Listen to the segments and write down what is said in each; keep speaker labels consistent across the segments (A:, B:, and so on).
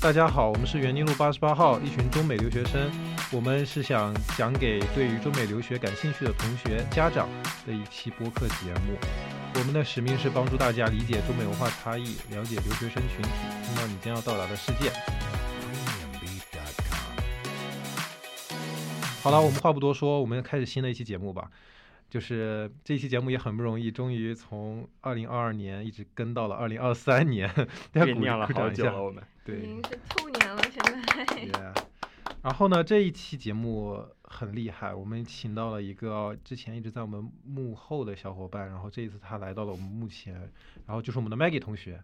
A: 大家好，我们是园丁路八十八号一群中美留学生，我们是想讲给对于中美留学感兴趣的同学、家长的一期播客节目。我们的使命是帮助大家理解中美文化差异，了解留学生群体，听到你将要到达的世界。好了，我们话不多说，我们开始新的一期节目吧。就是这期节目也很不容易，终于从二零二二年一直跟到了二零二三年，
B: 酝酿了好久了，我们
C: 已
A: 对
C: 经是兔年了，现在。
A: ，yeah。然后呢，这一期节目很厉害，我们请到了一个之前一直在我们幕后的小伙伴，然后这一次他来到了我们幕前，然后就是我们的 Maggie 同学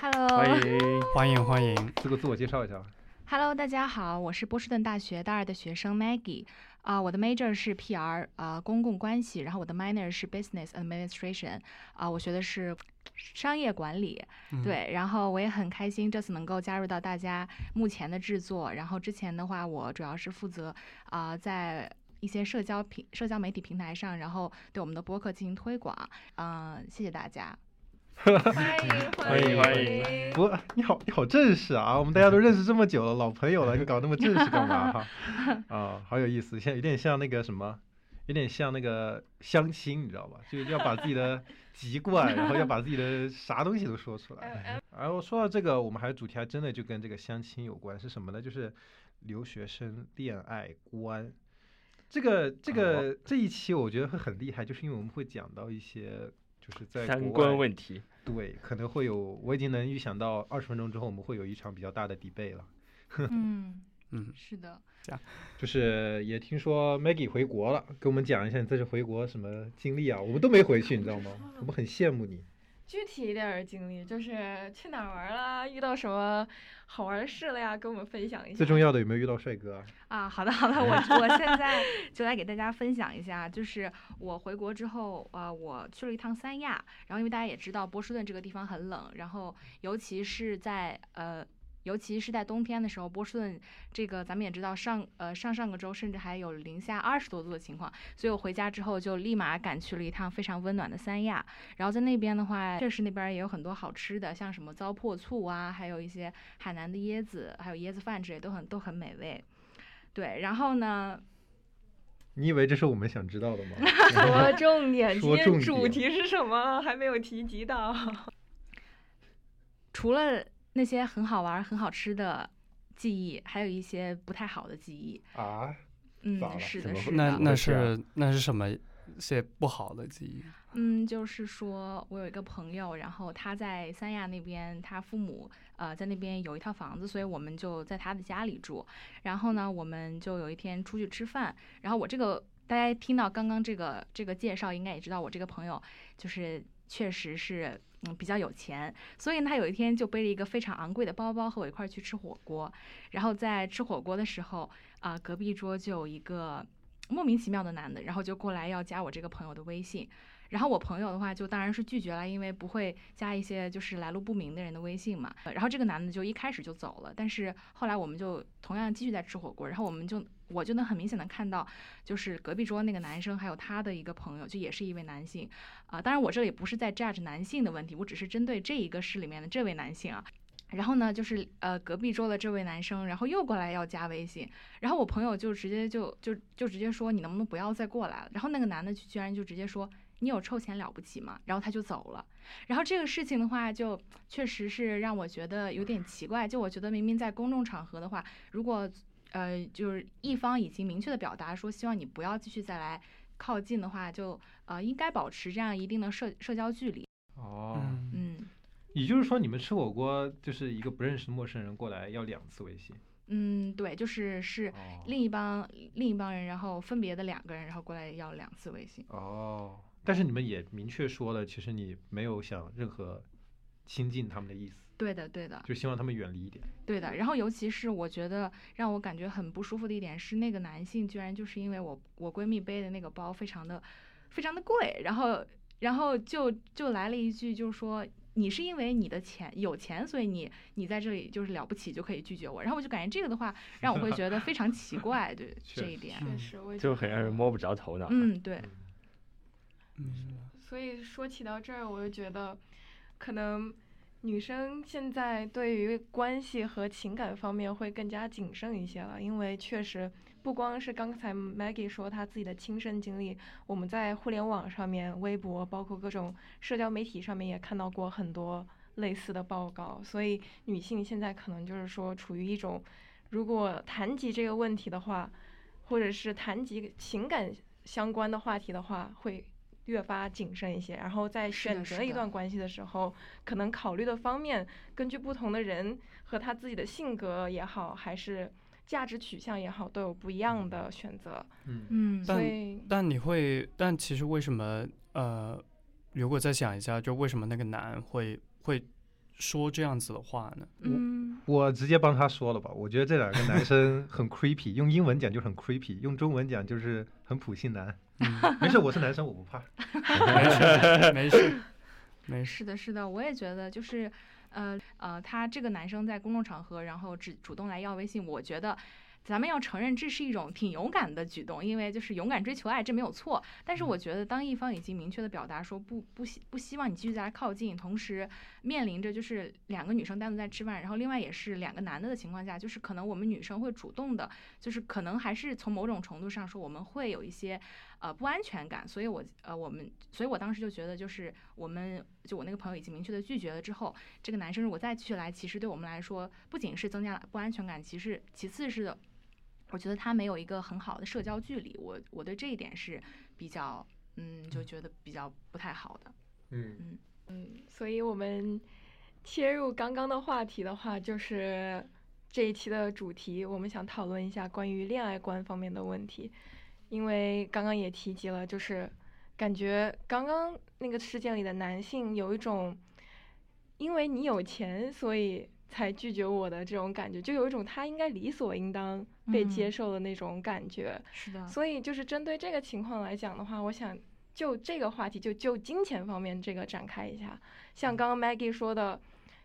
D: ，Hello，
B: 欢迎。
E: 欢迎欢迎，
A: 自个自我介绍一下吧。
D: Hello，大家好，我是波士顿大学大二的学生 Maggie，啊、我的 major 是 PR，啊、公共关系，然后我的 minor 是 Business Administration，啊、我学的是商业管理，
E: 嗯，
D: 对，然后我也很开心这次能够加入到大家目前的制作，然后之前的话我主要是负责啊、在。一些社交平、社交媒体平台上，然后对我们的播客进行推广，嗯、谢谢大家。
C: 欢迎
B: 欢迎欢
C: 迎
A: 不，你好，你好正式啊！我们大家都认识这么久了，老朋友了，你搞那么正式干嘛哈？啊，好有意思，像有点像那个什么，有点像那个相亲，你知道吧？就是要把自己的籍贯，然后要把自己的啥东西都说出来。然后说到这个，我们还主题还真的就跟这个相亲有关，是什么呢？就是留学生恋爱观。这个这个、这一期我觉得会很厉害，就是因为我们会讲到一些就是在三
B: 观问题，
A: 对，可能会有，我已经能预想到二十分钟之后我们会有一场比较大的 debate 了。
D: 嗯，
E: 嗯，
D: 是的。
A: 就是也听说 Maggie 回国了，跟我们讲一下你这次回国什么经历啊？我们都没回去，你知道吗？我们很羡慕你。
C: 具体一点儿的经历，就是去哪儿玩儿啦，遇到什么好玩的事了呀，跟我们分享一下。
A: 最重要的有没有遇到帅哥啊？
D: 啊，好的好的，我 我现在就来给大家分享一下，就是我回国之后，呃，我去了一趟三亚，然后因为大家也知道波士顿这个地方很冷，然后尤其是在呃。尤其是在冬天的时候，波士顿这个咱们也知道上呃上上个周甚至还有零下二十多度的情况，所以我回家之后就立马赶去了一趟非常温暖的三亚。然后在那边的话，确实那边也有很多好吃的，像什么糟粕醋啊，还有一些海南的椰子，还有椰子饭之类都很都很美味。对，然后呢，
A: 你以为这是我们想知道的吗？
C: 说重点，今天主题是什么？还没有提及到。
D: 除了那些很好玩、很好吃的记忆，还有一些不太好的记忆。
A: 啊，
D: 嗯是的，是的。
E: 那那是那是什么些不好的记忆？
D: 嗯，就是说我有一个朋友，然后他在三亚那边，他父母呃在那边有一套房子，所以我们就在他的家里住。然后呢，我们就有一天出去吃饭，然后我这个大家听到刚刚这个这个介绍，应该也知道我这个朋友就是确实是嗯比较有钱，所以呢他有一天就背了一个非常昂贵的包包和我一块儿去吃火锅。然后在吃火锅的时候，啊、隔壁桌就有一个莫名其妙的男的，然后就过来要加我这个朋友的微信。然后我朋友的话就当然是拒绝了，因为不会加一些就是来路不明的人的微信嘛。然后这个男的就一开始就走了，但是后来我们就同样继续在吃火锅，然后我们就我就能很明显的看到，就是隔壁桌那个男生还有他的一个朋友，就也是一位男性，啊、当然我这里不是在 judge 男性的问题，我只是针对这一个市里面的这位男性啊。然后呢，就是呃隔壁桌的这位男生，然后又过来要加微信，然后我朋友就直接就就就直接说你能不能不要再过来了？然后那个男的居然就直接说你有臭钱了不起吗？然后他就走了。然后这个事情的话，就确实是让我觉得有点奇怪。就我觉得明明在公众场合的话，如果呃就是一方已经明确的表达说希望你不要继续再来靠近的话，就呃应该保持这样一定的社社交距离。
A: 哦，
E: 嗯，
D: 嗯
A: 也就是说你们吃火锅就是一个不认识的陌生人过来要两次微信。
D: 嗯，对，就是是
A: 哦
D: 另一帮另一帮人，然后分别的两个人，然后过来要两次微信。
A: 哦，但是你们也明确说了，其实你没有想任何亲近他们的意思，
D: 对的，对的。
A: 就希望他们远离一点。
D: 对的，然后尤其是我觉得让我感觉很不舒服的一点是，那个男性居然就是因为我我闺蜜背的那个包非常的非常的贵，然后然后就就来了一句，就是说你是因为你的钱有钱，所以你你在这里就是了不起就可以拒绝我，然后我就感觉这个的话让我会觉得非常奇怪，对 这一点，
C: 确实，我
B: 就很让人摸不着头脑。
D: 嗯，对，
E: 嗯，嗯
C: 所以说起到这儿，我就觉得，可能女生现在对于关系和情感方面会更加谨慎一些了，因为确实不光是刚才 Maggie 说她自己的亲身经历，我们在互联网上面、微博，包括各种社交媒体上面也看到过很多类似的报告，所以女性现在可能就是说处于一种，如果谈及这个问题的话，或者是谈及情感相关的话题的话，会。越发谨慎一些，然后在选择一段关系的时候，可能考虑的方面，根据不同的人和他自己的性格也好，还是价值取向也好，都有不一样的选择。
A: 嗯
D: 嗯，
C: 所以
E: 但你会，但其实为什么呃，如果再想一下，就为什么那个男会会说这样子的话呢？
D: 嗯，
A: 我直接帮他说了吧。我觉得这两个男生很 creepy，用英文讲就很 creepy，用中文讲就是很普信男。
E: 嗯，
A: 没事，我是男生，我不怕。
E: 没事，没事，没事。
D: 是的，是的，我也觉得就是，呃呃，他这个男生在公众场合，然后只主动来要微信，我觉得。咱们要承认这是一种挺勇敢的举动，因为就是勇敢追求爱，这没有错。但是我觉得，当一方已经明确的表达说不不希不希望你继续再来靠近，同时面临着就是两个女生单独在吃饭，然后另外也是两个男的的情况下，就是可能我们女生会主动的，就是可能还是从某种程度上说，我们会有一些呃不安全感。所以我呃我们，所以我当时就觉得，就是我们就我那个朋友已经明确的拒绝了之后，这个男生如果再继续来，其实对我们来说不仅是增加了不安全感，其实其次是。我觉得他没有一个很好的社交距离，我我对这一点是比较，嗯，就觉得比较不太好的。
A: 嗯
D: 嗯
C: 嗯，所以我们切入刚刚的话题的话，就是这一期的主题，我们想讨论一下关于恋爱观方面的问题，因为刚刚也提及了，就是感觉刚刚那个事件里的男性有一种，因为你有钱，所以。才拒绝我的这种感觉，就有一种他应该理所应当被接受的那种感觉。
D: 是的。
C: 所以就是针对这个情况来讲的话，我想就这个话题，就就金钱方面这个展开一下。像刚刚 Maggie 说的，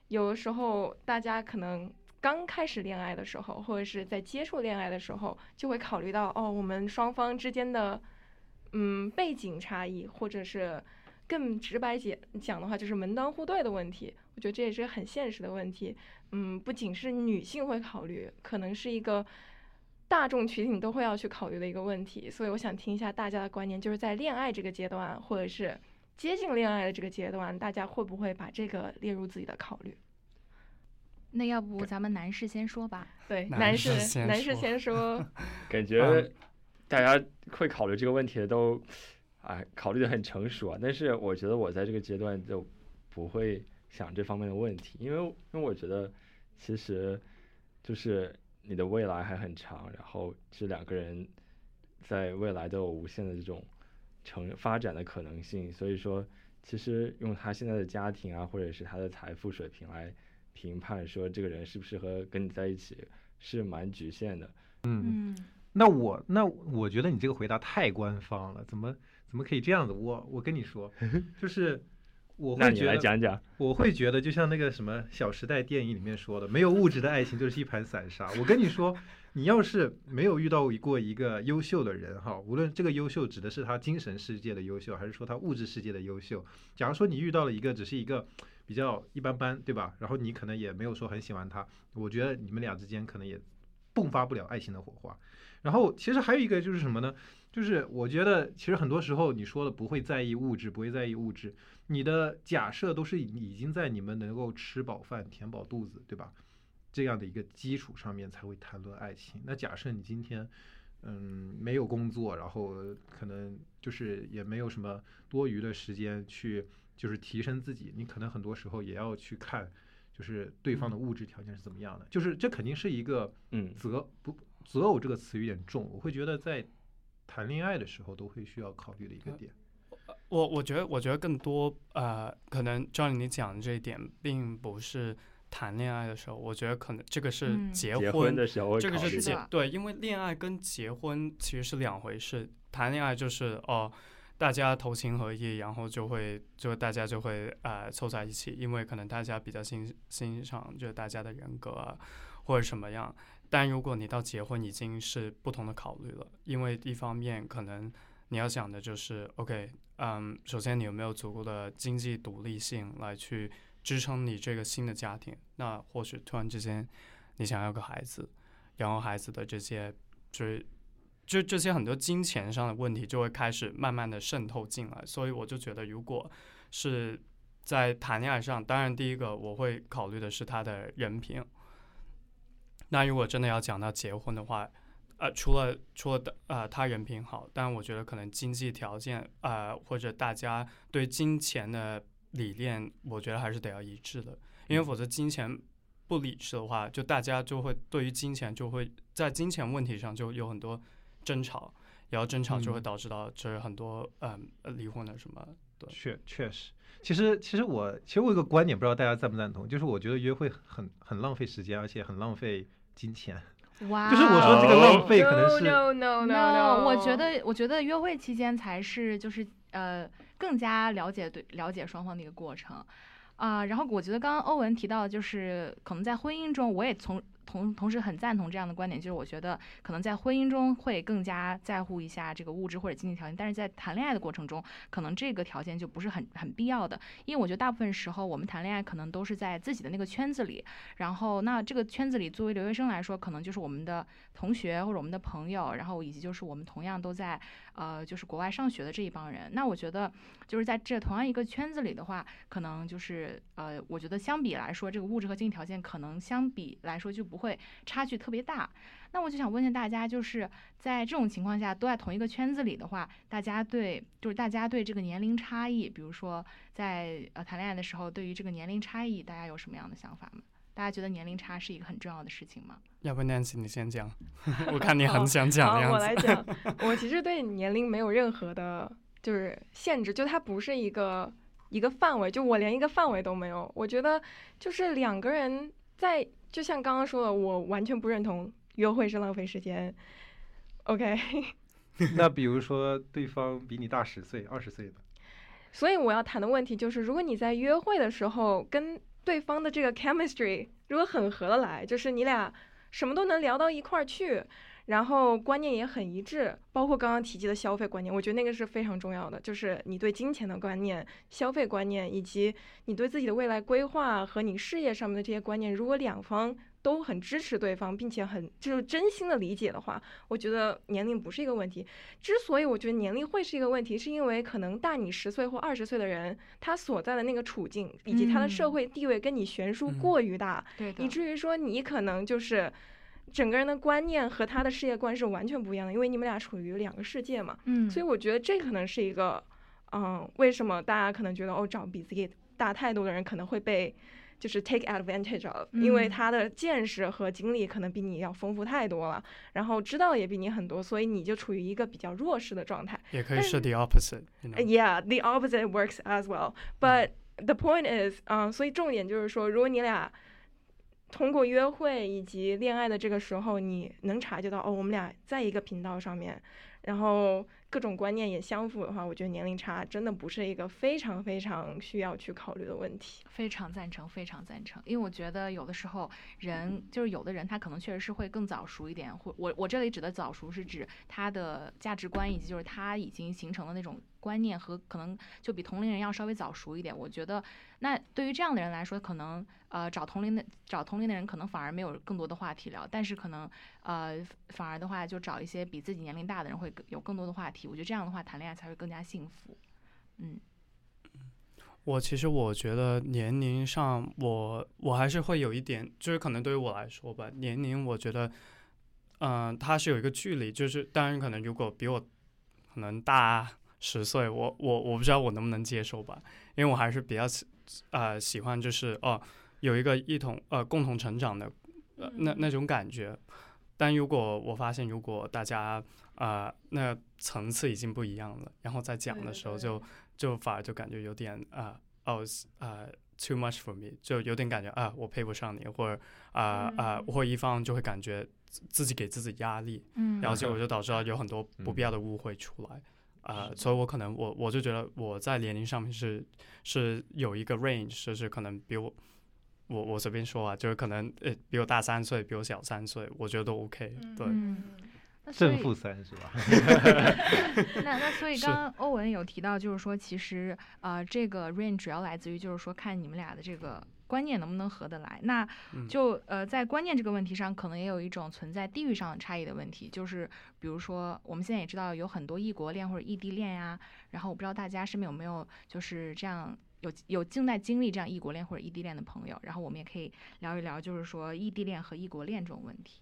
C: 有的时候大家可能刚开始恋爱的时候，或者是在接触恋爱的时候，就会考虑到哦，我们双方之间的嗯背景差异，或者是。更直白讲讲的话，就是门当户对的问题。我觉得这也是很现实的问题。嗯，不仅是女性会考虑，可能是一个大众群体都会要去考虑的一个问题。所以我想听一下大家的观念，就是在恋爱这个阶段，或者是接近恋爱的这个阶段，大家会不会把这个列入自己的考虑？
D: 那要不咱们男士先说吧？
C: 对，
E: 男
C: 士男士先说。
B: 感觉大家会考虑这个问题的都。哎，考虑的很成熟啊，但是我觉得我在这个阶段就不会想这方面的问题，因为因为我觉得其实就是你的未来还很长，然后这两个人在未来都有无限的这种成发展的可能性，所以说其实用他现在的家庭啊，或者是他的财富水平来评判说这个人适不适合跟你在一起，是蛮局限的。
A: 嗯，那我那我觉得你这个回答太官方了，怎么？怎么可以这样子？我我跟你说，就是我会觉得，
B: 讲讲，
A: 我会觉得就像那个什么《小时代》电影里面说的，没有物质的爱情就是一盘散沙。我跟你说，你要是没有遇到过一个优秀的人哈，无论这个优秀指的是他精神世界的优秀，还是说他物质世界的优秀，假如说你遇到了一个只是一个比较一般般，对吧？然后你可能也没有说很喜欢他，我觉得你们俩之间可能也迸发不了爱情的火花。然后其实还有一个就是什么呢？就是我觉得，其实很多时候你说的不会在意物质，不会在意物质，你的假设都是已经在你们能够吃饱饭、填饱肚子，对吧？这样的一个基础上面才会谈论爱情。那假设你今天，嗯，没有工作，然后可能就是也没有什么多余的时间去就是提升自己，你可能很多时候也要去看，就是对方的物质条件是怎么样的。就是这肯定是一个，
B: 嗯，
A: 择不择偶这个词有点重，我会觉得在。谈恋爱的时候都会需要考虑的一个点，
E: 我我觉得我觉得更多呃，可能照你讲的这一点，并不是谈恋爱的时候，我觉得可能这个是
B: 结
E: 婚
B: 的时候，
E: 这个是结对，因为恋爱跟结婚其实是两回事。谈恋爱就是哦，大家投情合意，然后就会就大家就会呃凑在一起，因为可能大家比较欣欣赏就大家的人格啊，或者什么样。但如果你到结婚已经是不同的考虑了，因为一方面可能你要想的就是，OK，嗯，首先你有没有足够的经济独立性来去支撑你这个新的家庭。那或许突然之间你想要个孩子，然后孩子的这些就是就这些很多金钱上的问题就会开始慢慢的渗透进来。所以我就觉得，如果是在谈恋爱上，当然第一个我会考虑的是他的人品。那如果真的要讲到结婚的话，呃，除了除了的呃他人品好，但我觉得可能经济条件呃或者大家对金钱的理念，我觉得还是得要一致的，因为否则金钱不理智的话，就大家就会对于金钱就会在金钱问题上就有很多争吵，然后争吵就会导致到就是很多嗯离婚的什么。对，
A: 确确实，其实其实我其实我有个观点，不知道大家赞不赞同，就是我觉得约会很很浪费时间，而且很浪费金钱。
D: 哇，
A: 就是我说这个浪费可能是
C: no no no
D: no，我觉得我觉得约会期间才是就是呃更加了解对了解双方的一个过程啊。然后我觉得刚刚欧文提到就是可能在婚姻中，我也从。同同时很赞同这样的观点，就是我觉得可能在婚姻中会更加在乎一下这个物质或者经济条件，但是在谈恋爱的过程中，可能这个条件就不是很很必要的，因为我觉得大部分时候我们谈恋爱可能都是在自己的那个圈子里，然后那这个圈子里作为留学生来说，可能就是我们的同学或者我们的朋友，然后以及就是我们同样都在呃就是国外上学的这一帮人，那我觉得就是在这同样一个圈子里的话，可能就是呃我觉得相比来说，这个物质和经济条件可能相比来说就。不会差距特别大，那我就想问一下大家，就是在这种情况下都在同一个圈子里的话，大家对就是大家对这个年龄差异，比如说在呃谈恋爱的时候，对于这个年龄差异，大家有什么样的想法吗？大家觉得年龄差是一个很重要的事情吗？
E: 要不 Nancy 你先讲，我看你很想讲的样
C: 子。我来讲，我其实对年龄没有任何的，就是限制，就它不是一个一个范围，就我连一个范围都没有。我觉得就是两个人在。就像刚刚说的，我完全不认同约会是浪费时间。OK，
A: 那比如说对方比你大十岁、二十岁的，
C: 所以我要谈的问题就是，如果你在约会的时候跟对方的这个 chemistry 如果很合得来，就是你俩什么都能聊到一块儿去。然后观念也很一致，包括刚刚提及的消费观念，我觉得那个是非常重要的，就是你对金钱的观念、消费观念，以及你对自己的未来规划和你事业上面的这些观念，如果两方都很支持对方，并且很就是真心的理解的话，我觉得年龄不是一个问题。之所以我觉得年龄会是一个问题，是因为可能大你十岁或二十岁的人，他所在的那个处境以及他的社会地位跟你悬殊过于大，以至于说你可能就是。整个人的观念和他的世界观是完全不一样的，因为你们俩处于两个世界嘛。
D: 嗯，
C: 所以我觉得这可能是一个，嗯，为什么大家可能觉得哦，找比自己大太多的人可能会被就是 take advantage of，因为他的见识和经历可能比你要丰富太多了，然后知道也比你很多，所以你就处于一个比较弱势的状态。
E: 也可以是 the opposite。
C: Yeah，the opposite works as well. But the point is，嗯，所以重点就是说，如果你俩。通过约会以及恋爱的这个时候，你能察觉到哦，我们俩在一个频道上面，然后各种观念也相符的话，我觉得年龄差真的不是一个非常非常需要去考虑的问题。
D: 非常赞成，非常赞成，因为我觉得有的时候人就是有的人他可能确实是会更早熟一点，或我我这里指的早熟是指他的价值观以及就是他已经形成的那种。观念和可能就比同龄人要稍微早熟一点，我觉得那对于这样的人来说，可能呃找同龄的找同龄的人，可能反而没有更多的话题聊，但是可能呃反而的话，就找一些比自己年龄大的人，会有更多的话题。我觉得这样的话谈恋爱才会更加幸福。嗯，
E: 我其实我觉得年龄上，我我还是会有一点，就是可能对于我来说吧，年龄我觉得，嗯，它是有一个距离，就是当然可能如果比我可能大。十岁，我我我不知道我能不能接受吧，因为我还是比较喜呃喜欢就是哦有一个一同呃共同成长的呃那那种感觉，但如果我发现如果大家啊那层次已经不一样了，然后在讲的时候就就反而就感觉有点啊哦啊 too much for me，就有点感觉啊我配不上你，或者啊啊或一方就会感觉自己给自己压力，嗯。然后结果就导致了有很多不必要的误会出来。啊，所以我可能我我就觉得我在年龄上面是是有一个 range，就是可能比我我我随便说啊，就是可能呃比我大三岁，比我小三岁，我觉得都 OK。对，
A: 正
D: 那所以
A: 负三是吧？
D: 那那所以刚刚欧文有提到，就是说其实呃这个 range 主要来自于就是说看你们俩的这个观念能不能合得来。那
E: 嗯
D: 就呃在观念这个问题上，可能也有一种存在地域上的差异的问题，就是比如说我们现在也知道有很多异国恋或者异地恋呀，然后我不知道大家身边有没有就是这样。有有正在经历这样异国恋或者异地恋的朋友，然后我们也可以聊一聊，就是说异地恋和异国恋这种问题。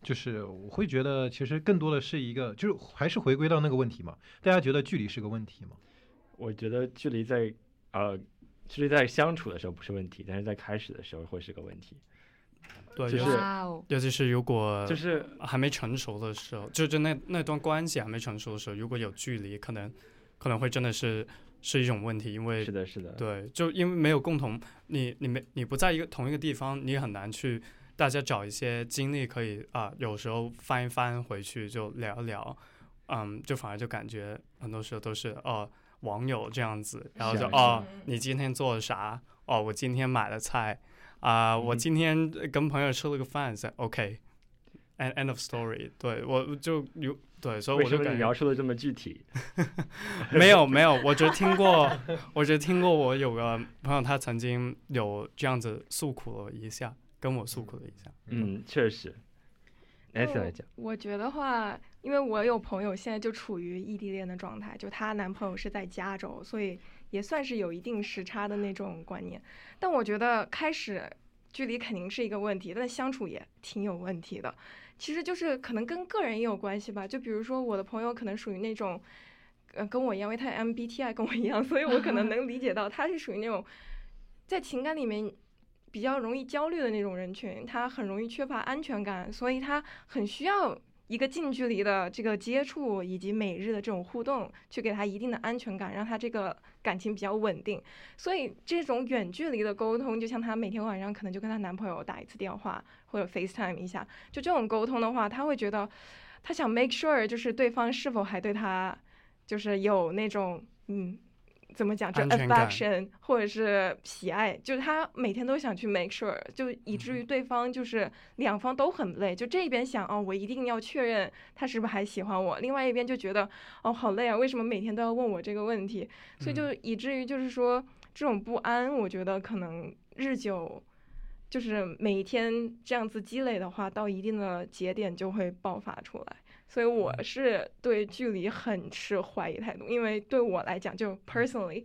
A: 就是我会觉得，其实更多的是一个，就是还是回归到那个问题嘛。大家觉得距离是个问题吗？
B: 我觉得距离在呃，距离在相处的时候不是问题，但是在开始的时候会是个问题。
E: 对，
B: 就是
E: 尤其是如果
B: 就是
E: 还没成熟的时候，就就那那段关系还没成熟的时候，如果有距离，可能可能会真的是是一种问题，因为
B: 是的，是的，
E: 对，就因为没有共同，你你没你不在一个同一个地方，你很难去大家找一些经历可以啊，有时候翻一翻回去就聊一聊，嗯，就反而就感觉很多时候都是哦网友这样子，然后就哦你今天做了啥？哦我今天买了菜啊、我
B: 嗯
E: 今天跟朋友吃了个饭噻，OK。end end of story，对我就有对，所以
B: 为什么你
E: 我就感觉
B: 描述的这么具体？
E: 没有没有，我只听过，我只听过我有个朋友，他曾经有这样子诉苦了一下，跟我诉苦了一下。
B: 嗯，确实。
C: 就
B: 来讲，
C: 我觉得话，因为我有朋友现在就处于异地恋的状态，就她男朋友是在加州，所以也算是有一定时差的那种观念。但我觉得开始距离肯定是一个问题，但相处也挺有问题的。其实就是可能跟个人也有关系吧。就比如说我的朋友可能属于那种，呃，跟我一样，因为他 MBTI 跟我一样，所以我可能能理解到他是属于那种在情感里面比较容易焦虑的那种人群，他很容易缺乏安全感，所以他很需要一个近距离的这个接触以及每日的这种互动，去给他一定的安全感，让他这个感情比较稳定。所以这种远距离的沟通，就像她每天晚上可能就跟她男朋友打一次电话或者 FaceTime 一下，就这种沟通的话，她会觉得她想 make sure 就是对方是否还对她就是有那种嗯。怎么讲？就 affection 或者是喜爱，就是他每天都想去 make sure，就以至
E: 嗯
C: 于对方就是两方都很累。就这一边想哦，我一定要确认他是不是还喜欢我；，另外一边就觉得哦，好累啊，为什么每天都要问我这个问题？所以就以至于就是说这种不安，我觉得可能日久，就是每一天这样子积累的话，到一定的节点就会爆发出来。所以我是对距离很持怀疑态度，因为对我来讲，就 personally，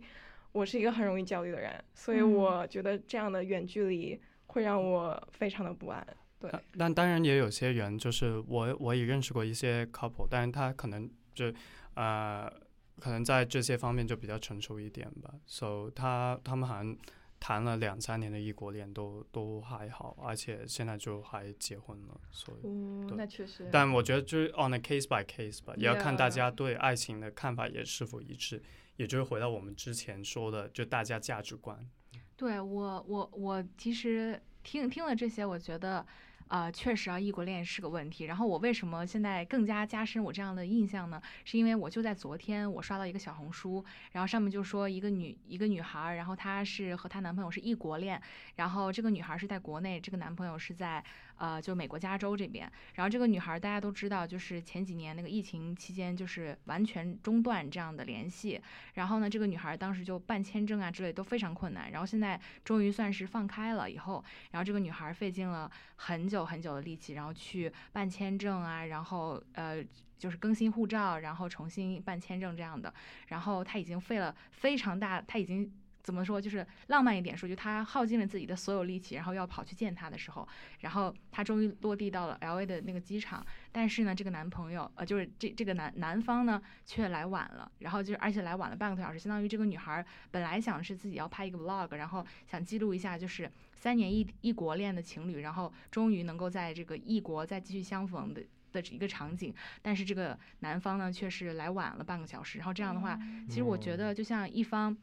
C: 我是一个很容易焦虑的人，所以
D: 嗯
C: 我觉得这样的远距离会让我非常的不安。对，
E: 但但当然也有些人，就是我我也认识过一些 couple，但是他可能就呃，可能在这些方面就比较成熟一点吧。So 他他们好像谈了两三年的异国恋都都还好，而且现在就还结婚了。所以，
C: 哦那确实。
E: 但我觉得就是 on a case by case 吧，也要看大家对爱情的看法也是否一致。也就是回到我们之前说的，就大家价值观。
D: 对我，我我其实听听了这些，我觉得，呃，确实啊，异国恋是个问题。然后我为什么现在更加加深我这样的印象呢？是因为我就在昨天，我刷到一个小红书，然后上面就说一个女一个女孩，然后她是和她男朋友是异国恋，然后这个女孩是在国内，这个男朋友是在呃就美国加州这边。然后这个女孩大家都知道，就是前几年那个疫情期间，就是完全中断这样的联系。然后呢，这个女孩当时就办签证啊之类都非常困难，然后现在终于算是放开了以后，然后这个女孩费尽了很久很久的力气，然后去办签证啊，然后呃就是更新护照，然后重新办签证这样的，然后她已经费了非常大，她已经。怎么说？就是浪漫一点说，就她耗尽了自己的所有力气，然后要跑去见他的时候，然后她终于落地到了 L A 的那个机场，但是呢，这个男朋友呃，就是这这个男男方呢，却来晚了，然后就是而且来晚了半个多小时，相当于这个女孩本来想是自己要拍一个 vlog，然后想记录一下就是三年异异国恋的情侣，然后终于能够在这个异国再继续相逢的。的一个场景，但是这个男方呢却是来晚了半个小时，然后这样的话，其实我觉得就像一方，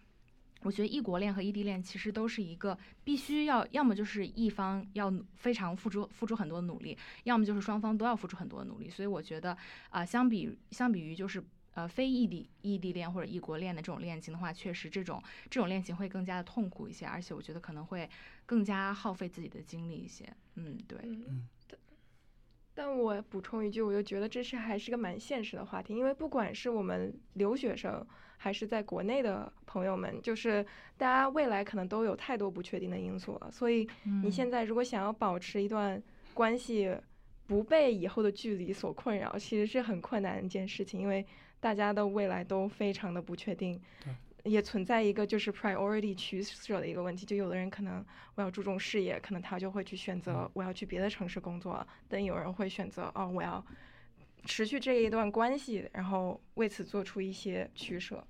D: 我觉得异国恋和异地恋其实都是一个必须要，要么就是一方要努非常付出付出很多努力，要么就是双方都要付出很多努力。所以我觉得啊、相比相比于就是呃非异地异地恋或者异国恋的这种恋情的话，确实这种这种恋情会更加的痛苦一些，而且我觉得可能会更加耗费自己的精力一些。嗯，对。
C: 嗯，但我补充一句，我就觉得这是还是个蛮现实的话题，因为不管是我们留学生，还是在国内的朋友们，就是大家未来可能都有太多不确定的因素了，所以你现在如果想要保持一段关系，不被以后的距离所困扰，其实是很困难的一件事情，因为大家的未来都非常的不确定。也存在一个就是 priority 取舍的一个问题，就有的人可能我要注重事业，可能他就会去选择我要去别的城市工作，但有人会选择哦我要持续这一段关系，然后为此做出一些取舍。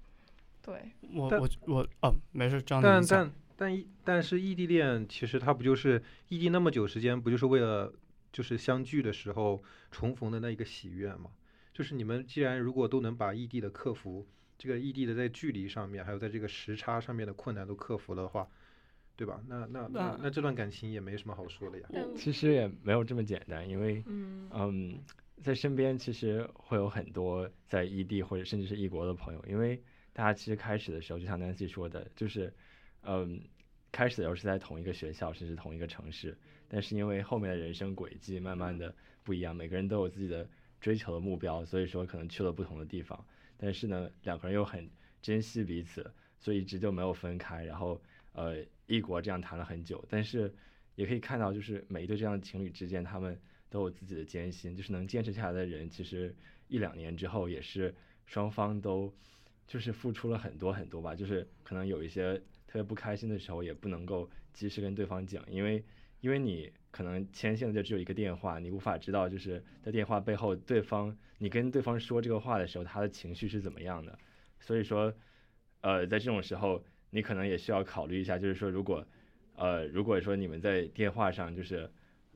C: 对，
E: 我我我哦，没事，张
A: 但但但异但是异地恋其实它不就是异地那么久时间，不就是为了就是相聚的时候重逢的那一个喜悦吗？就是你们既然如果都能把异地的克服，这个异地的在距离上面，还有在这个时差上面的困难都克服的话，对吧？那那那
E: 那
A: 那这段感情也没什么好说的呀。
B: 其实也没有这么简单，因为
C: 嗯
B: 嗯，在身边其实会有很多在异地或者甚至是异国的朋友，因为大家其实开始的时候，就像 Nancy 说的，就是嗯，开始的时候是在同一个学校，甚至同一个城市，但是因为后面的人生轨迹慢慢的不一样，每个人都有自己的追求的目标，所以说可能去了不同的地方，但是呢，两个人又很珍惜彼此，所以一直就没有分开，然后呃，异国这样谈了很久，但是也可以看到，就是每一对这样的情侣之间，他们都有自己的艰辛，就是能坚持下来的人，其实一两年之后也是双方都就是付出了很多很多吧，就是可能有一些特别不开心的时候，也不能够及时跟对方讲，因为因为你可能牵线的就只有一个电话，你无法知道就是在电话背后对方你跟对方说这个话的时候，他的情绪是怎么样的，所以说呃，在这种时候，你可能也需要考虑一下，就是说如果呃，如果说你们在电话上就是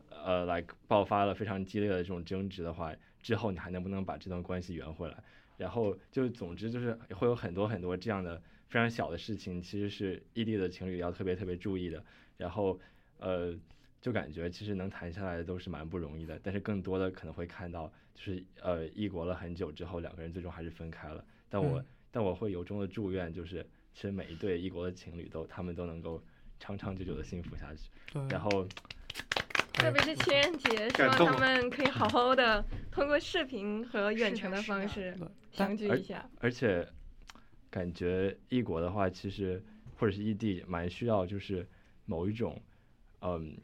B: 呃来爆发了非常激烈的这种争执的话，之后你还能不能把这段关系圆回来？然后就总之就是会有很多很多这样的非常小的事情，其实是异地的情侣要特别特别注意的。然后呃，就感觉其实能谈下来的都是蛮不容易的，但是更多的可能会看到就是呃异国了很久之后，两个人最终还是分开了。但我、
E: 嗯
B: 但我会由衷的祝愿，就是其实每一对异国的情侣都他们都能够长长久久的幸福下去。
E: 对，
B: 然后
C: 特别是情人节，希望他们可以好好的通过视频和远程
D: 的
C: 方式相聚一下。
B: 而且感觉异国的话，其实或者是异地，蛮需要就是某一种，嗯，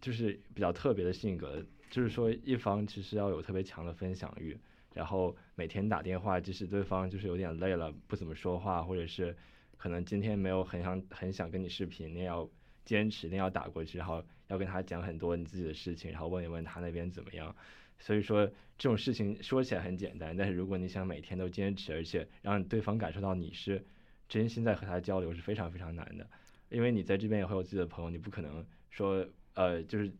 B: 就是比较特别的性格，就是说一方其实要有特别强的分享欲，然后每天打电话，即使对方就是有点累了，不怎么说话，或者是可能今天没有很想很想跟你视频，你也要坚持，一定要打过去，然后要跟他讲很多你自己的事情，然后问一问他那边怎么样。所以说这种事情说起来很简单，但是如果你想每天都坚持，而且让对方感受到你是真心在和他交流，是非常非常难的。因为你在这边也会有自己的朋友，你不可能说呃就是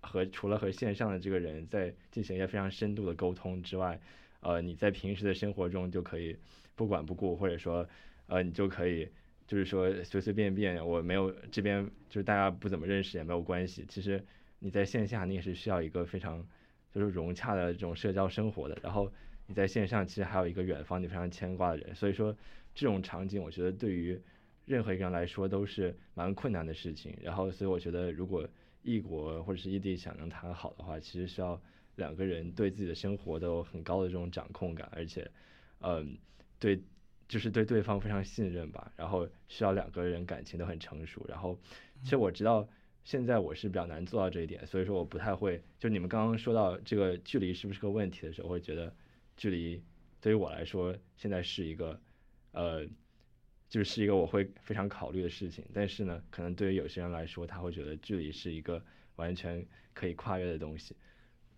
B: 和除了和线上的这个人在进行一些非常深度的沟通之外，呃你在平时的生活中就可以不管不顾，或者说呃你就可以就是说随随便便，我没有这边就是大家不怎么认识也没有关系。其实你在线下你也是需要一个非常就是融洽的这种社交生活的，然后你在线上其实还有一个远方你非常牵挂的人，所以说这种场景我觉得对于任何一个人来说都是蛮困难的事情。然后所以我觉得如果异国或者是异地想能谈好的话，其实需要两个人对自己的生活都有很高的这种掌控感，而且嗯对就是对对方非常信任吧，然后需要两个人感情都很成熟。然后其实我知道。现在我是比较难做到这一点，所以说我不太会。就你们刚刚说到这个距离是不是个问题的时候，我会觉得距离对于我来说现在是一个呃，就是一个我会非常考虑的事情。但是呢，可能对于有些人来说，他会觉得距离是一个完全可以跨越的东西。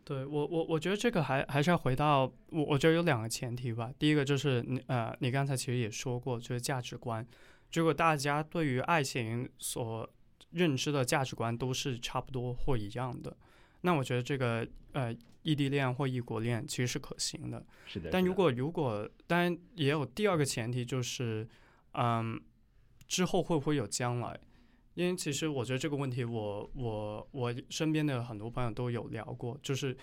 E: 对我我我觉得这个还还是要回到我我觉得有两个前提吧。第一个就是你呃你刚才其实也说过，就是价值观。如果大家对于爱情所认知的价值观都是差不多或一样的，那我觉得这个呃异地恋或异国恋其实是可行的。
B: 是的。
E: 但如果如果当然也有第二个前提就是，嗯，之后会不会有将来？因为其实我觉得这个问题我，我我身边的很多朋友都有聊过，就是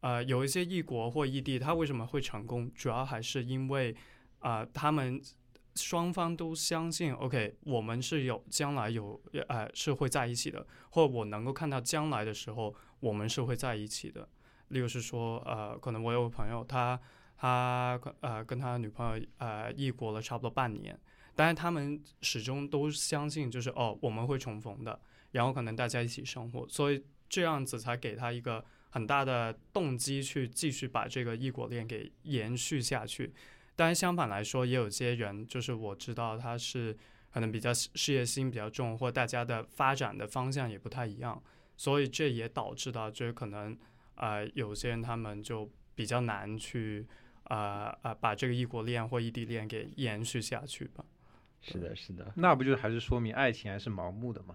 E: 呃有一些异国或异地，他为什么会成功，主要还是因为啊、他们双方都相信，OK，我们是有将来有呃是会在一起的，或我能够看到将来的时候我们是会在一起的。例如是说，呃，可能我有个朋友，他他呃跟他女朋友呃异国了差不多半年，但是他们始终都相信就是哦我们会重逢的，然后可能大家一起生活，所以这样子才给他一个很大的动机去继续把这个异国恋给延续下去。但是相反来说，也有些人就是我知道他是可能比较事业心比较重，或大家的发展的方向也不太一样，所以这也导致到就是可能。呃，有些人他们就比较难去，呃呃，把这个异国恋或异地恋给延续下去吧。
B: 是的，是的。
A: 那不就还是说明爱情还是盲目的吗？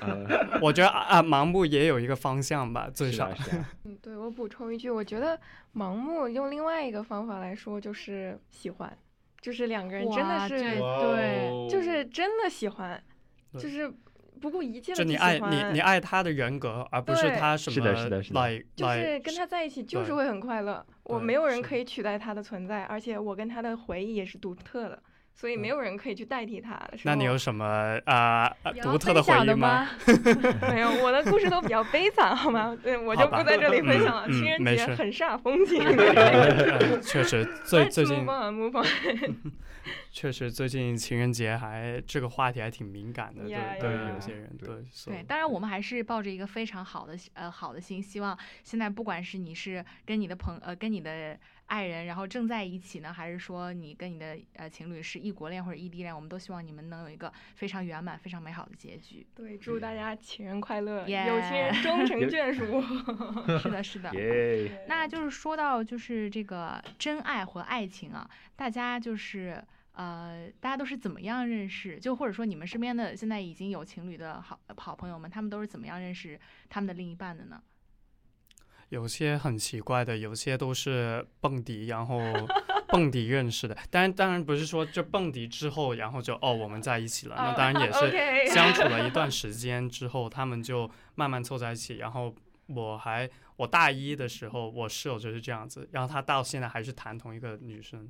B: 呃，
E: 我觉得啊，盲目也有一个方向吧，最少
B: 是啊。啊
C: 嗯，对我补充一句，我觉得盲目用另外一个方法来说就是喜欢，就是两个人真的是
D: 对
A: 哦
C: 就是真的喜欢，就是不顾一切的
E: 就你爱
C: 去喜欢。
E: 你，你爱他的人格，而不是他什么
B: 是的是的是的
C: 就是跟他在一起就是会很快乐，我没有人可以取代他的存在，而且我跟他的回忆也是独特的，所以没
E: 嗯
C: 有人可以去代替他。
E: 那你有什么啊、呃独特的回忆吗？
C: 没有？我的故事都比较悲惨，好吗？对，我就不在这里分
E: 嗯
C: 享了。
E: 嗯
C: 情人节很煞风景。
E: 呃确实，最最近
C: move on, move on
E: 确实最近情人节还这个话题还挺敏感的，对
C: Yeah,
E: 对.有些人
A: 对
E: 对所以
D: 对，当然我们还是抱着一个非常好的呃好的心，希望现在不管是你是跟你的朋呃跟你的爱人，然后正在一起呢，还是说你跟你的呃情侣是异国恋或者异地恋，我们都希望你们能有一个非常圆满、非常美好的结局。
C: 对，祝大家情人快乐有情人终成眷属。
D: 是的，是的。
B: 耶，
D: 那就是说到就是这个真爱和爱情啊，大家就是呃，大家都是怎么样认识？就或者说你们身边的现在已经有情侣的好好朋友们，他们都是怎么样认识他们的另一半的呢？
E: 有些很奇怪的，有些都是蹦迪，然后 蹦迪认识的。当然，当然不是说就蹦迪之后，然后就哦我们在一起了。那当然也是相处了一段时间之后，他们就慢慢凑在一起。然后我还我大一的时候，我室友就是这样子，然后他到现在还是谈同一个女生，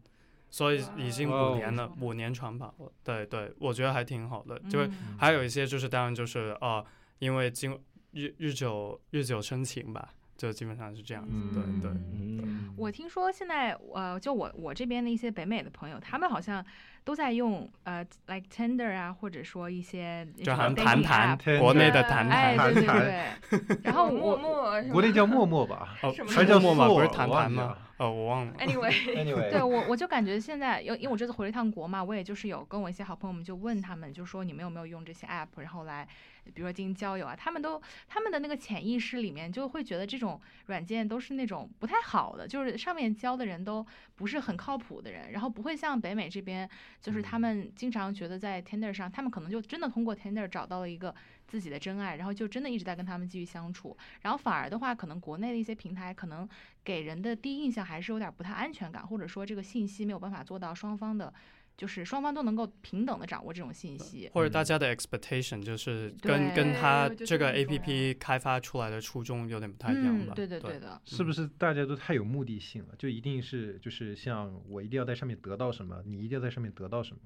E: 所以已经五年了，五年长跑了。对对，我觉得还挺好的。就还有一些就是当然就是哦、因为经日日久日久生情吧，就基本上是这样子。对对。
B: 嗯，
D: 我听说现在呃，就我我这边的一些北美的朋友，他们好像都在用呃，like Tinder 啊，或者说一些
E: 就好像谈谈国内的
C: 对
E: 谈
D: 哎，
E: 谈，
D: 对对对。然后
C: 默
D: 我
C: 默是吗
A: 国内叫陌陌吧？
E: 哦，
C: 什么
E: 是
A: 叫
E: 陌陌？不是谈谈吗
A: 我忘记了？
E: 哦，我忘了。
A: Anyway，Anyway，
D: 对我我就感觉现在，因为因为我这次回了一趟国嘛，我也就是有跟我一些好朋友们就问他们，就说你们有没有用这些 app，然后来比如说进行交友啊，他们都他们的那个潜意识里面就会觉得这种软件都是那种不太好的，就是上面交的人都不是很靠谱的人，然后不会像北美这边，就是他们经常觉得在 Tinder 上，他们可能就真的通过 Tinder 找到了一个自己的真爱，然后就真的一直在跟他们继续相处，然后反而的话，可能国内的一些平台可能给人的第一印象还是有点不太安全感，或者说这个信息没有办法做到双方的，就是双方都能够平等的掌握这种信息。
E: 或者大家的 expectation 就是跟跟他这个 APP 开发出来的初衷有点不太一样吧？
D: 嗯，对对对的，
A: 是不是大家都太有目的性了？就一定是就是像我一定要在上面得到什么，你一定要在上面得到什么，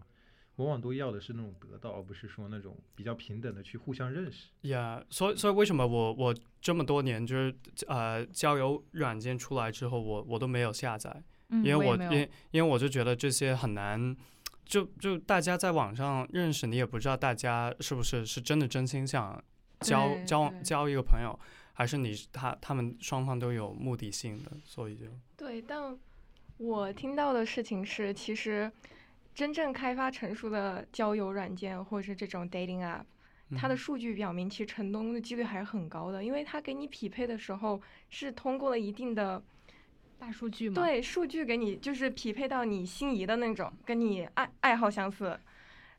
A: 往往都要的是那种得到，而不是说那种比较平等的去互相认识。
E: 呀所以所以为什么我我这么多年就是呃交友软件出来之后，我我都没有下载，
D: 嗯，
E: 因为我因为因为我就觉得这些很难。就就大家在网上认识，你也不知道大家是不是是真的真心想交交交一个朋友，还是你他他们双方都有目的性的，所以就。
C: 对，但我听到的事情是，其实真正开发成熟的交友软件或者是这种 dating app，它的
E: 嗯。
C: 数据表明，其实成功的几率还是很高的，因为它给你匹配的时候是通过了一定的
D: 大数据嘛，，
C: 对数据给你，就是匹配到你心仪的那种，跟你爱爱好相似，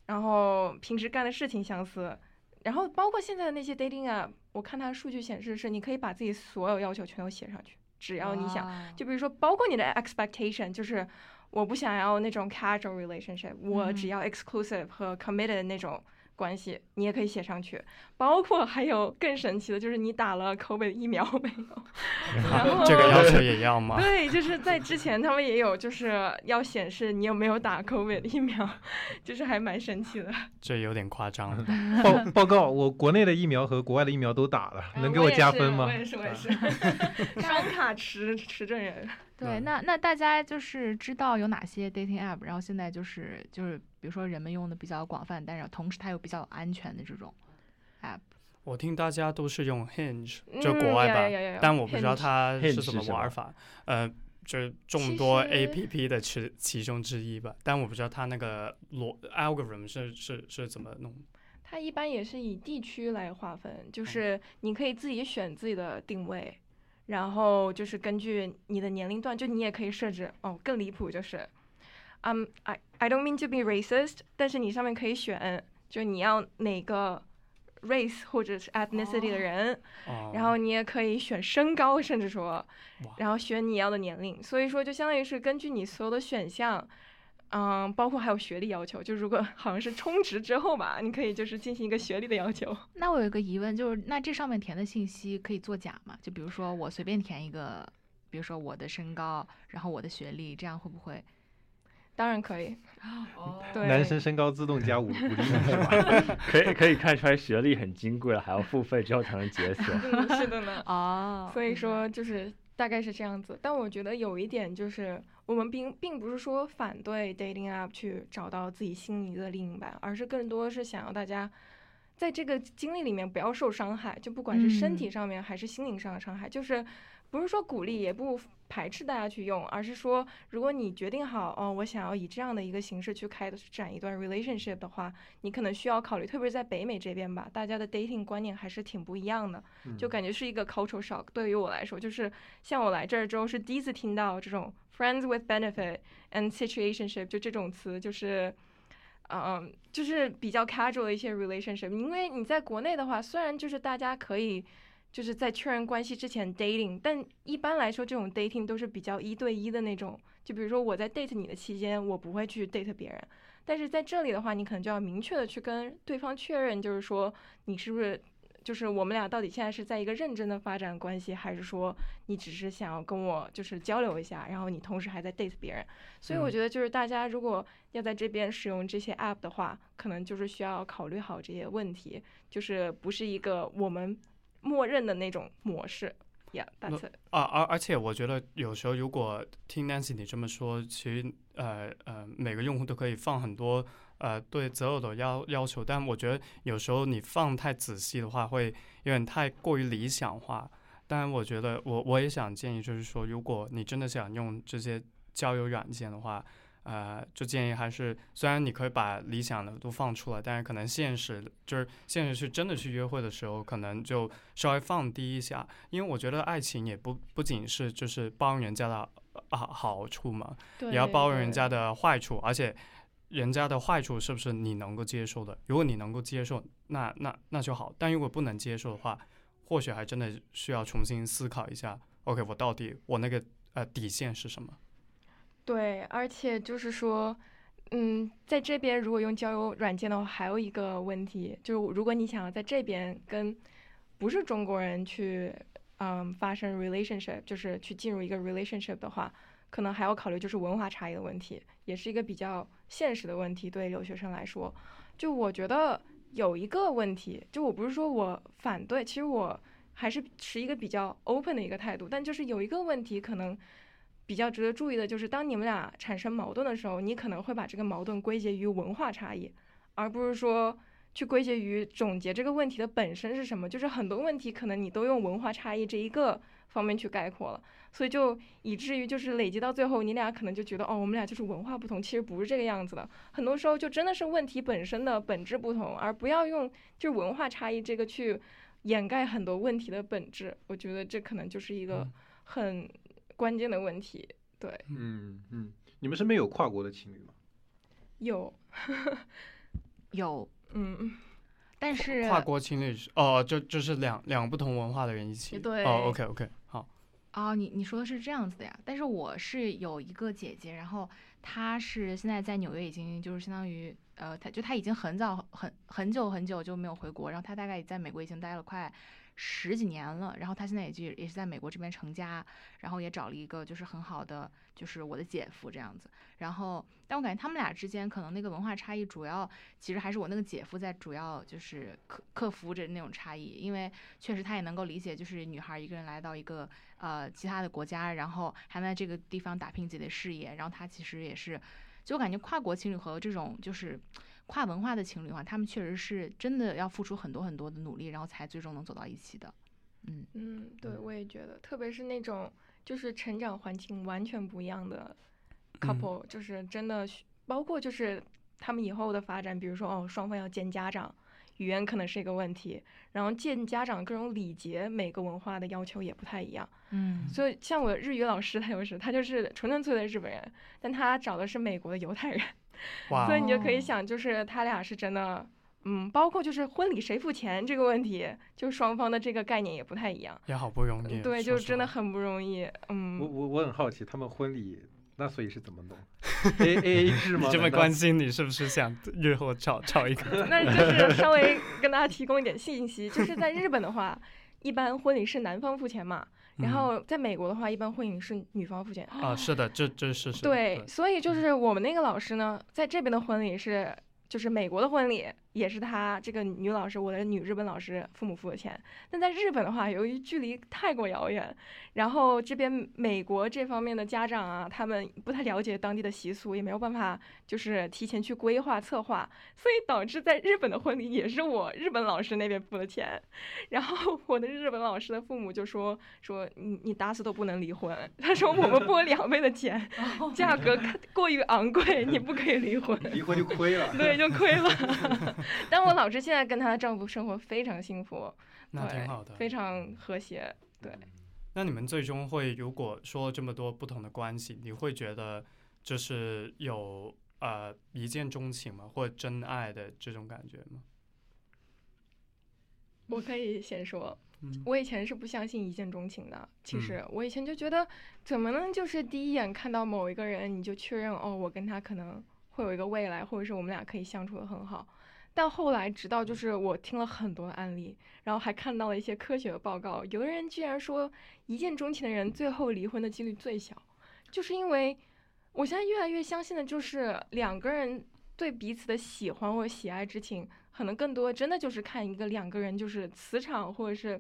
C: 然后平时干的事情相似，然后包括现在的那些 dating app，我看它数据显示是你可以把自己所有要求全都写上去，只要你想。就比如说，包括你的 expectation，就是我不想要那种 casual relationship，我只
D: 嗯。
C: 要 exclusive 和 committed 那种关系，你也可以写上去。包括还有更神奇的，就是你打了 COVID 疫苗没有？然后
E: 这个要求也要吗？
C: 对，就是在之前他们也有，就是要显示你有没有打 COVID 疫苗，就是还蛮神奇的。
E: 这有点夸张了。
A: 报报告，我国内的疫苗和国外的疫苗都打了，能给
C: 我
A: 加分吗？
C: 我也是，我也是，双卡持持证人。
D: 对，
A: 嗯
D: 那那大家就是知道有哪些 dating app，然后现在就是就是比如说人们用的比较广泛，但是同时它又比较安全的这种 app。
E: 我听大家都是用 Hinge，
C: 嗯
E: 就国外版，
C: 有有有有
E: 但我不知道它是什么玩法。呃，就是众多 A P P 的其其中之一吧，但我不知道它那个逻 algorithm 是是是怎么弄。
C: 它一般也是以地区来划分，
E: 嗯
C: 就是你可以自己选自己的定位，然后就是根据你的年龄段，就你也可以设置哦，更离谱就是，嗯、i I don't mean to be racist，但是你上面可以选，就你要哪个 race 或者是 ethnicity 的
D: 哦。
C: 人，
E: 哦，
C: 然后你也可以选身高，甚至说，然后选你要的年龄。所以说，就相当于是根据你所有的选项，嗯，包括还有学历要求。就如果好像是充值之后吧，你可以就是进行一个学历的要求。
D: 那我有一个疑问，就是那这上面填的信息可以作假吗？就比如说我随便填一个，比如说我的身高，然后我的学历，这样会不会？
C: 当然可以，
D: 哦
C: 对，
A: 男生身高自动加五五 厘米是吧？
B: 可以可以看出来学历很金贵了，还要付费之后才能解锁。
C: 嗯，是的呢。
D: 哦，
C: 所以说就是大概是这样子。但我觉得有一点就是，我们并并不是说反对 dating app 去找到自己心仪的另一半，而是更多是想要大家在这个经历里面不要受伤害，就不管是身体
D: 嗯
C: 上面还是心灵上的伤害，就是不是说鼓励，也不排斥大家去用，而是说如果你决定好哦，我想要以这样的一个形式去开展一段 relationship 的话，你可能需要考虑，特别是在北美这边吧，大家的 dating 观念还是挺不一样的。就
A: 嗯
C: 感觉是一个 cultural shock。对于我来说，就是像我来这儿之后是第一次听到这种 friends with benefit and situationship 就这种词，就是。嗯，就是比较 casual 的一些 relationship，因为你在国内的话，虽然就是大家可以就是在确认关系之前 dating，但一般来说这种 dating 都是比较一对一的那种。就比如说我在 date 你的期间，我不会去 date 别人，但是在这里的话，你可能就要明确的去跟对方确认，就是说你是不是就是我们俩到底现在是在一个认真的发展关系，还是说你只是想要跟我就是交流一下，然后你同时还在 date 别人？所以我
E: 嗯
C: 觉得就是大家如果要在这边使用这些 app 的话，可能就是需要考虑好这些问题，就是不是一个我们默认的那种模式。Yeah, that's it.
E: 啊，而而且我觉得有时候如果听 Nancy 你这么说，其实呃呃每个用户都可以放很多呃对择偶的要要求，但我觉得有时候你放太仔细的话，会有点太过于理想化。当然，我觉得我我也想建议，就是说，如果你真的想用这些交友软件的话，呃，就建议还是虽然你可以把理想的都放出来，但是可能现实就是现实是真的去约会的时候，可能就稍微放低一下，因为我觉得爱情也不不仅是就是包容人家的啊好处嘛，也要包容人家的坏处，而且人家的坏处是不是你能够接受的？如果你能够接受，那那那就好；但如果不能接受的话，或许还真的需要重新思考一下。OK，我到底我那个呃底线是什么？
C: 对，而且就是说，嗯，在这边如果用交友软件的话，还有一个问题，就是如果你想要在这边跟不是中国人去，嗯，发生 relationship，就是去进入一个 relationship 的话，可能还要考虑就是文化差异的问题，也是一个比较现实的问题，对留学生来说。就我觉得有一个问题，就我不是说我反对，其实我还是持一个比较 open 的一个态度，但就是有一个问题可能。比较值得注意的就是，当你们俩产生矛盾的时候，你可能会把这个矛盾归结于文化差异，而不是说去归结于总结这个问题的本身是什么。就是很多问题可能你都用文化差异这一个方面去概括了，所以就以至于就是累积到最后，你俩可能就觉得哦，我们俩就是文化不同，其实不是这个样子的。很多时候就真的是问题本身的本质不同，而不要用就是文化差异这个去掩盖很多问题的本质。我觉得这可能就是一个
E: 嗯
C: 很。关键的问题，对，
A: 嗯嗯，你们身边有跨国的情侣吗？
C: 有，
D: 有，
C: 嗯，
D: 但是
E: 跨国情侣是哦，就就是两两不同文化的人一起。
C: 对
E: 哦，OK OK，好。
D: 哦，你你说的是这样子的呀？但是我是有一个姐姐，然后她是现在在纽约，已经就是相当于呃，她就她已经很早很很久很久就没有回国，然后她大概在美国已经待了快十几年了，然后他现在也就也是在美国这边成家，然后也找了一个就是很好的就是我的姐夫这样子，然后但我感觉他们俩之间可能那个文化差异主要其实还是我那个姐夫在主要就是克克服着那种差异，因为确实他也能够理解就是女孩一个人来到一个。呃，其他的国家，然后还在这个地方打拼自己的事业，然后他其实也是，就我感觉跨国情侣和这种就是跨文化的情侣的话，他们确实是真的要付出很多很多的努力，然后才最终能走到一起的。嗯
C: 嗯，对，我也觉得，特别是那种就是成长环境完全不一样的 couple，、就是真的，包括就是他们以后的发展，比如说哦，双方要见家长。语言可能是一个问题，然后见家长各种礼节，每个文化的要求也不太一样。
D: 嗯，
C: 所以像我日语老师，他就是他就是纯纯粹的日本人，但他找的是美国的犹太人，
E: 哇
C: 所以你就可以
D: 哦
C: 想，就是他俩是真的，嗯，包括就是婚礼谁付钱这个问题，就双方的这个概念也不太一样。
E: 也好不容易。
C: 对，就真的很不容易。嗯，
A: 我我我很好奇，他们婚礼那所以是怎么弄？A A A 制吗？
E: 你这么关心，你是不是想日后找找一个？
C: 那 就是稍微跟大家提供一点信息，就是在日本的话，一般婚礼是男方付钱嘛，然
E: 嗯。
C: 后在美国的话，一般婚礼是女方付钱。
E: 啊，是的，这这是是
C: 对，所以就是我们那个老师呢，在这边的婚礼是，就是美国的婚礼也是他这个女老师，我的女日本老师父母付的钱。但在日本的话，由于距离太过遥远，然后这边美国这方面的家长啊，他们不太了解当地的习俗，也没有办法就是提前去规划策划，所以导致在日本的婚礼也是我日本老师那边付的钱。然后我的日本老师的父母就说说你你打死都不能离婚，他说我们付了两倍的钱。价格过于昂贵，你不可以离婚。
A: 离婚就亏了。
C: 对，就亏了。但我老师现在跟她的丈夫生活非常幸福，
E: 那挺好的。
C: 非常和谐。对，
E: 那你们最终会，如果说这么多不同的关系，你会觉得就是有呃一见钟情吗，或者真爱的这种感觉吗？
C: 我可以先说，
E: 嗯
C: 我以前是不相信一见钟情的。其
E: 嗯
C: 实我以前就觉得，怎么能就是第一眼看到某一个人，你就确认哦，我跟他可能会有一个未来，或者是我们俩可以相处的很好。但后来，直到就是我听了很多案例，然后还看到了一些科学的报告，有的人居然说一见钟情的人最后离婚的几率最小，就是因为我现在越来越相信的就是两个人对彼此的喜欢或喜爱之情，可能更多真的就是看一个两个人就是磁场或者是。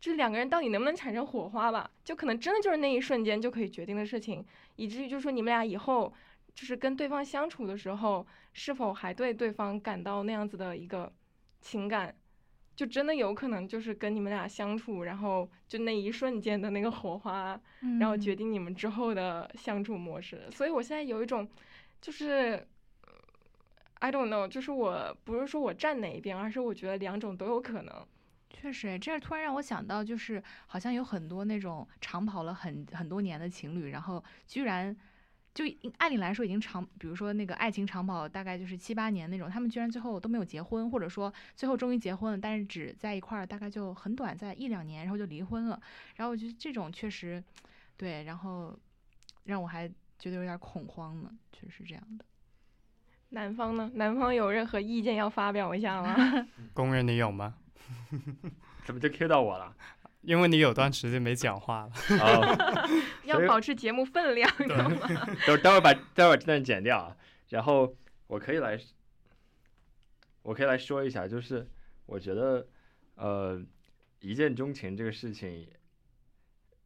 C: 就是两个人到底能不能产生火花吧，就可能真的就是那一瞬间就可以决定的事情，以至于就是说你们俩以后就是跟对方相处的时候，是否还对对方感到那样子的一个情感，就真的有可能就是跟你们俩相处，然后就那一瞬间的那个火花，然后决
D: 嗯
C: 定你们之后的相处模式。所以我现在有一种，就是呃 I don't know，就是我不是说我站哪一边，而是我觉得两种都有可能。
D: 确实，这突然让我想到，就是好像有很多那种长跑了很很多年的情侣，然后居然就按理来说已经长，比如说那个爱情长跑大概就是七八年那种，他们居然最后都没有结婚，或者说最后终于结婚了，但是只在一块儿大概就很短，暂一两年，然后就离婚了。然后我觉得这种确实对，然后让我还觉得有点恐慌呢，确实是这样的。
C: 男方呢？男方有任何意见要发表一下吗？
E: 公认你有吗？
B: 怎么就 Q 到我了？
E: 因为你有段时间没讲话了。
B: 哦，
C: 要保持节目分量，你知道吗？
B: 等待会儿把待会儿这段剪掉啊。然后我可以来，我可以来说一下，就是我觉得，呃，一见钟情这个事情，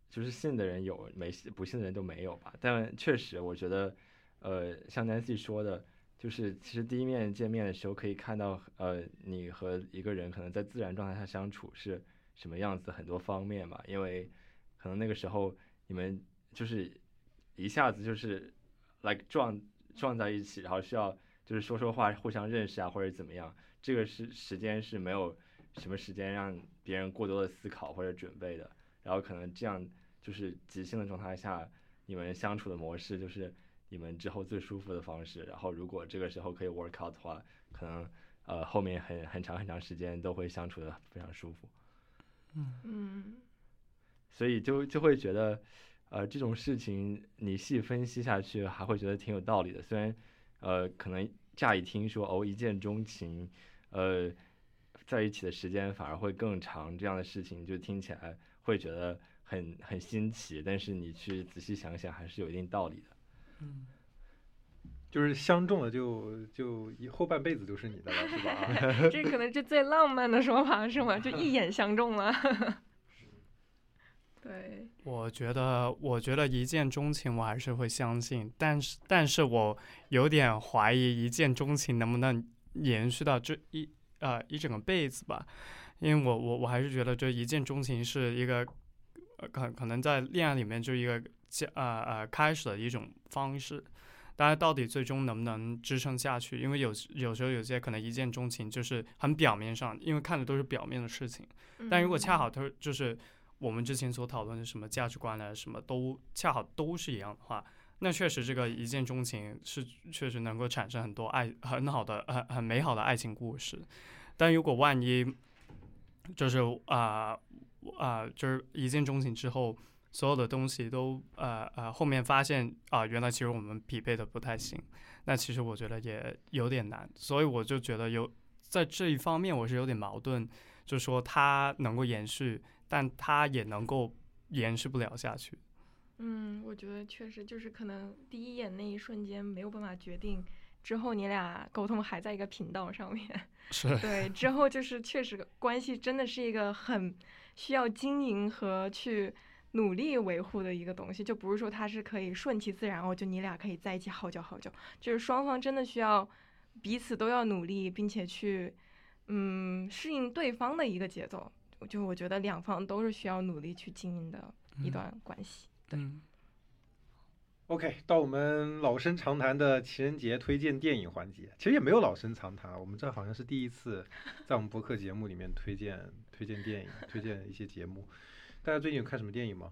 B: 就是信的人有，没信不信的人都没有吧。但确实，我觉得，呃，像 Nancy 说的，就是其实第一面见面的时候可以看到，呃，你和一个人可能在自然状态下相处是什么样子，很多方面嘛。因为可能那个时候你们就是一下子就是 like 撞撞在一起，然后需要就是说说话，互相认识啊，或者怎么样，这个是时间是没有什么时间让别人过多的思考或者准备的，然后可能这样就是即兴的状态下，你们相处的模式就是你们之后最舒服的方式，然后如果这个时候可以 work out 的话，可能呃后面很很长很长时间都会相处的非常舒服。
C: 嗯，
B: 所以就就会觉得，呃，这种事情你细分析下去，还会觉得挺有道理的。虽然，呃，可能乍一听说哦一见钟情，呃，在一起的时间反而会更长，这样的事情就听起来会觉得很很新奇。但是你去仔细想想，还是有一定道理的。
E: 嗯，
A: 就是相中了就就以后半辈子就是你的了，是吧？
C: 这可能是最浪漫的说法，是吗？就一眼相中了。对，
E: 我觉得，我觉得一见钟情我还是会相信，但是，但是我有点怀疑一见钟情能不能延续到这一呃一整个辈子吧，因为我我我还是觉得这一见钟情是一个，呃可可能在恋爱里面就一个呃呃开始的一种方式，大家到底最终能不能支撑下去？因为有有时候有些可能一见钟情就是很表面上，因为看的都是表面的事情，但如果恰好它就是。我们之前所讨论的什么价值观呢？什么都恰好都是一样的话，那确实这个一见钟情是确实能够产生很多爱很好的很很美好的爱情故事。但如果万一就是啊啊就是一见钟情之后，所有的东西都呃呃后面发现啊原来其实我们匹配的不太行，那其实我觉得也有点难。所以我就觉得有在这一方面我是有点矛盾，就说它能够延续。但他也能够延续不了下去。
C: 嗯，我觉得确实就是可能第一眼那一瞬间没有办法决定，之后你俩沟通还在一个频道上面。
E: 是。
C: 对，之后就是确实关系真的是一个很需要经营和去努力维护的一个东西，就不是说它是可以顺其自然哦，就你俩可以在一起好久好久，就是双方真的需要彼此都要努力，并且去嗯适应对方的一个节奏。就我觉得两方都是需要努力去经营的一段关系。对。
A: OK，到我们老生常谈的情人节推荐电影环节，其实也没有老生常谈，我们这好像是第一次在我们博客节目里面推荐推荐电影，推荐一些节目。大家最近有看什么电影吗？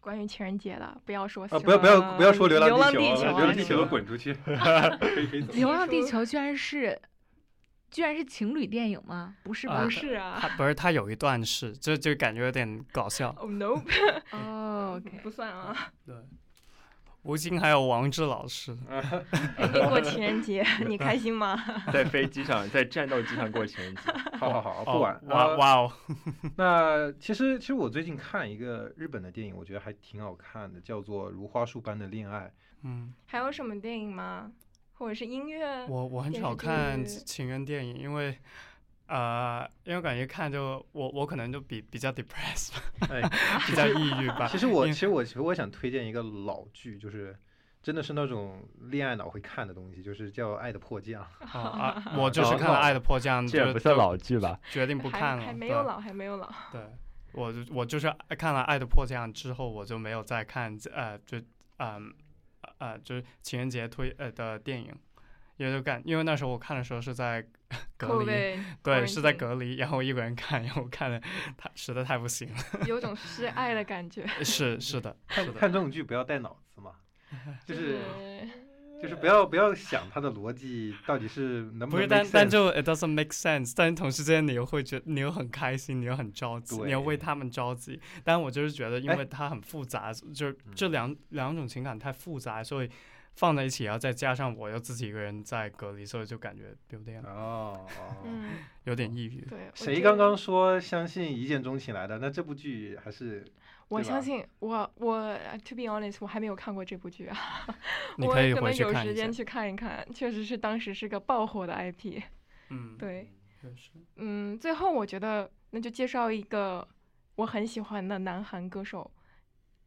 C: 关于情人节的，不要说
A: 啊，不要不要不要说《流
C: 浪
A: 地球》，《流浪地球》滚出去。
D: 《流浪地球》居然是。居然是情侣电影吗？不是，
C: 不是啊。
E: 他不是，他有一段是，就就感觉有点搞笑。
C: Oh no！
D: 哦，
C: 不算啊。
E: 对，吴京还有王志老师。
C: 你过情人节，你开心吗？
B: 在飞机上，在战斗机上过情人节。
A: 好好好，不管。
E: 哇哇哦！
A: 那其实其实我最近看一个日本的电影，我觉得还挺好看的，叫做《如花树般的恋爱》。
E: 嗯。
C: 还有什么电影吗？或者是音乐，
E: 我我很少看情人电影，因为，呃，因为感觉看就我我可能就比比较 depressed，比较抑郁吧。
A: 其实我其实我其实我想推荐一个老剧，就是真的是那种恋爱脑会看的东西，就是叫《爱的迫降》。
E: 啊，我就是看了《爱的迫降》，
B: 这也不算老剧吧？
E: 决定不看了，
C: 还没有老，还没有老。
E: 对，我我就是看了《爱的迫降》之后，我就没有再看，呃，就嗯。呃，就是情人节推呃的电影，也就感，因为那时候我看的时候是在 隔离，对，是在隔离，然后一个人看，然后看的太实在太不行了，
C: 有种失爱的感觉。
E: 是是的，
A: 看看这种剧不要带脑子嘛，就是。就是不要不要想它的逻辑到底是能不能。不
E: 是，但但就 it doesn't make sense，但同时间你又会觉得你又很开心，你又很着急，你又为他们着急。但我就是觉得，因为它很复杂，就是这两两种情感太复杂，所以放在一起，然后再加上我又自己一个人在隔离，所以就感觉有点
A: 哦哦，
E: 有点抑郁。
C: 对，
A: 谁刚刚说相信一见钟情来的？那这部剧还是。
C: 我相信我我 to be honest，我还没有看过这部剧啊。
E: 我可
C: 能有时间去看一看，确实是当时是个爆火的 IP。
E: 嗯，
C: 对，嗯，最后我觉得那就介绍一个我很喜欢的南韩歌手，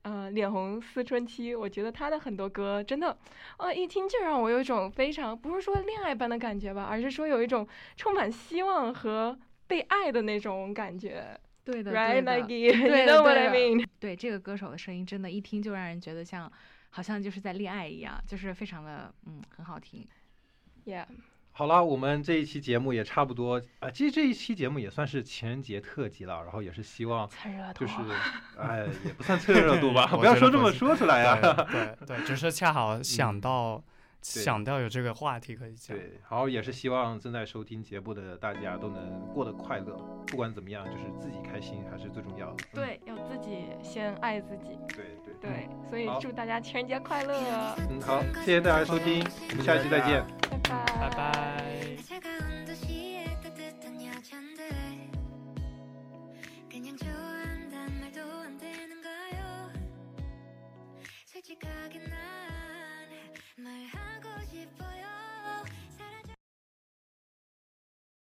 C: 呃，脸红思春期。我觉得他的很多歌真的，呃，一听就让我有一种非常不是说恋爱般的感觉吧，而是说有一种充满希望和被爱的那种感觉。
D: 对的，
C: 对
D: 的，
C: 对的，
D: 对这个歌手的声音，真的，一听就让人觉得像，好像就是在恋爱一样，就是非常的，嗯，很好听。
C: Yeah。
A: 好了，我们这一期节目也差不多啊，其实这一期节目也算是情人节特辑了，然后也是希望，就是，哎，也不算蹭热度吧，不要说这么说出来呀。
E: 对对，只是恰好想到。想到有这个话题可以讲。
A: 对，好，也是希望正在收听节目的大家都能过得快乐，不管怎么样，就是自己开心还是最重要的。嗯
C: 对，要自己先爱自己。
A: 对对
C: 对，所以祝大家情人节快乐，
A: 嗯，好，谢谢大家收听，我们下期再见。
C: 음,
E: 바이바이.
F: 차가운 도시의 따뜻한 여잔데 그냥 좋아한단 말도 안 되는 가요. 솔직하게 난 말하고 싶어요.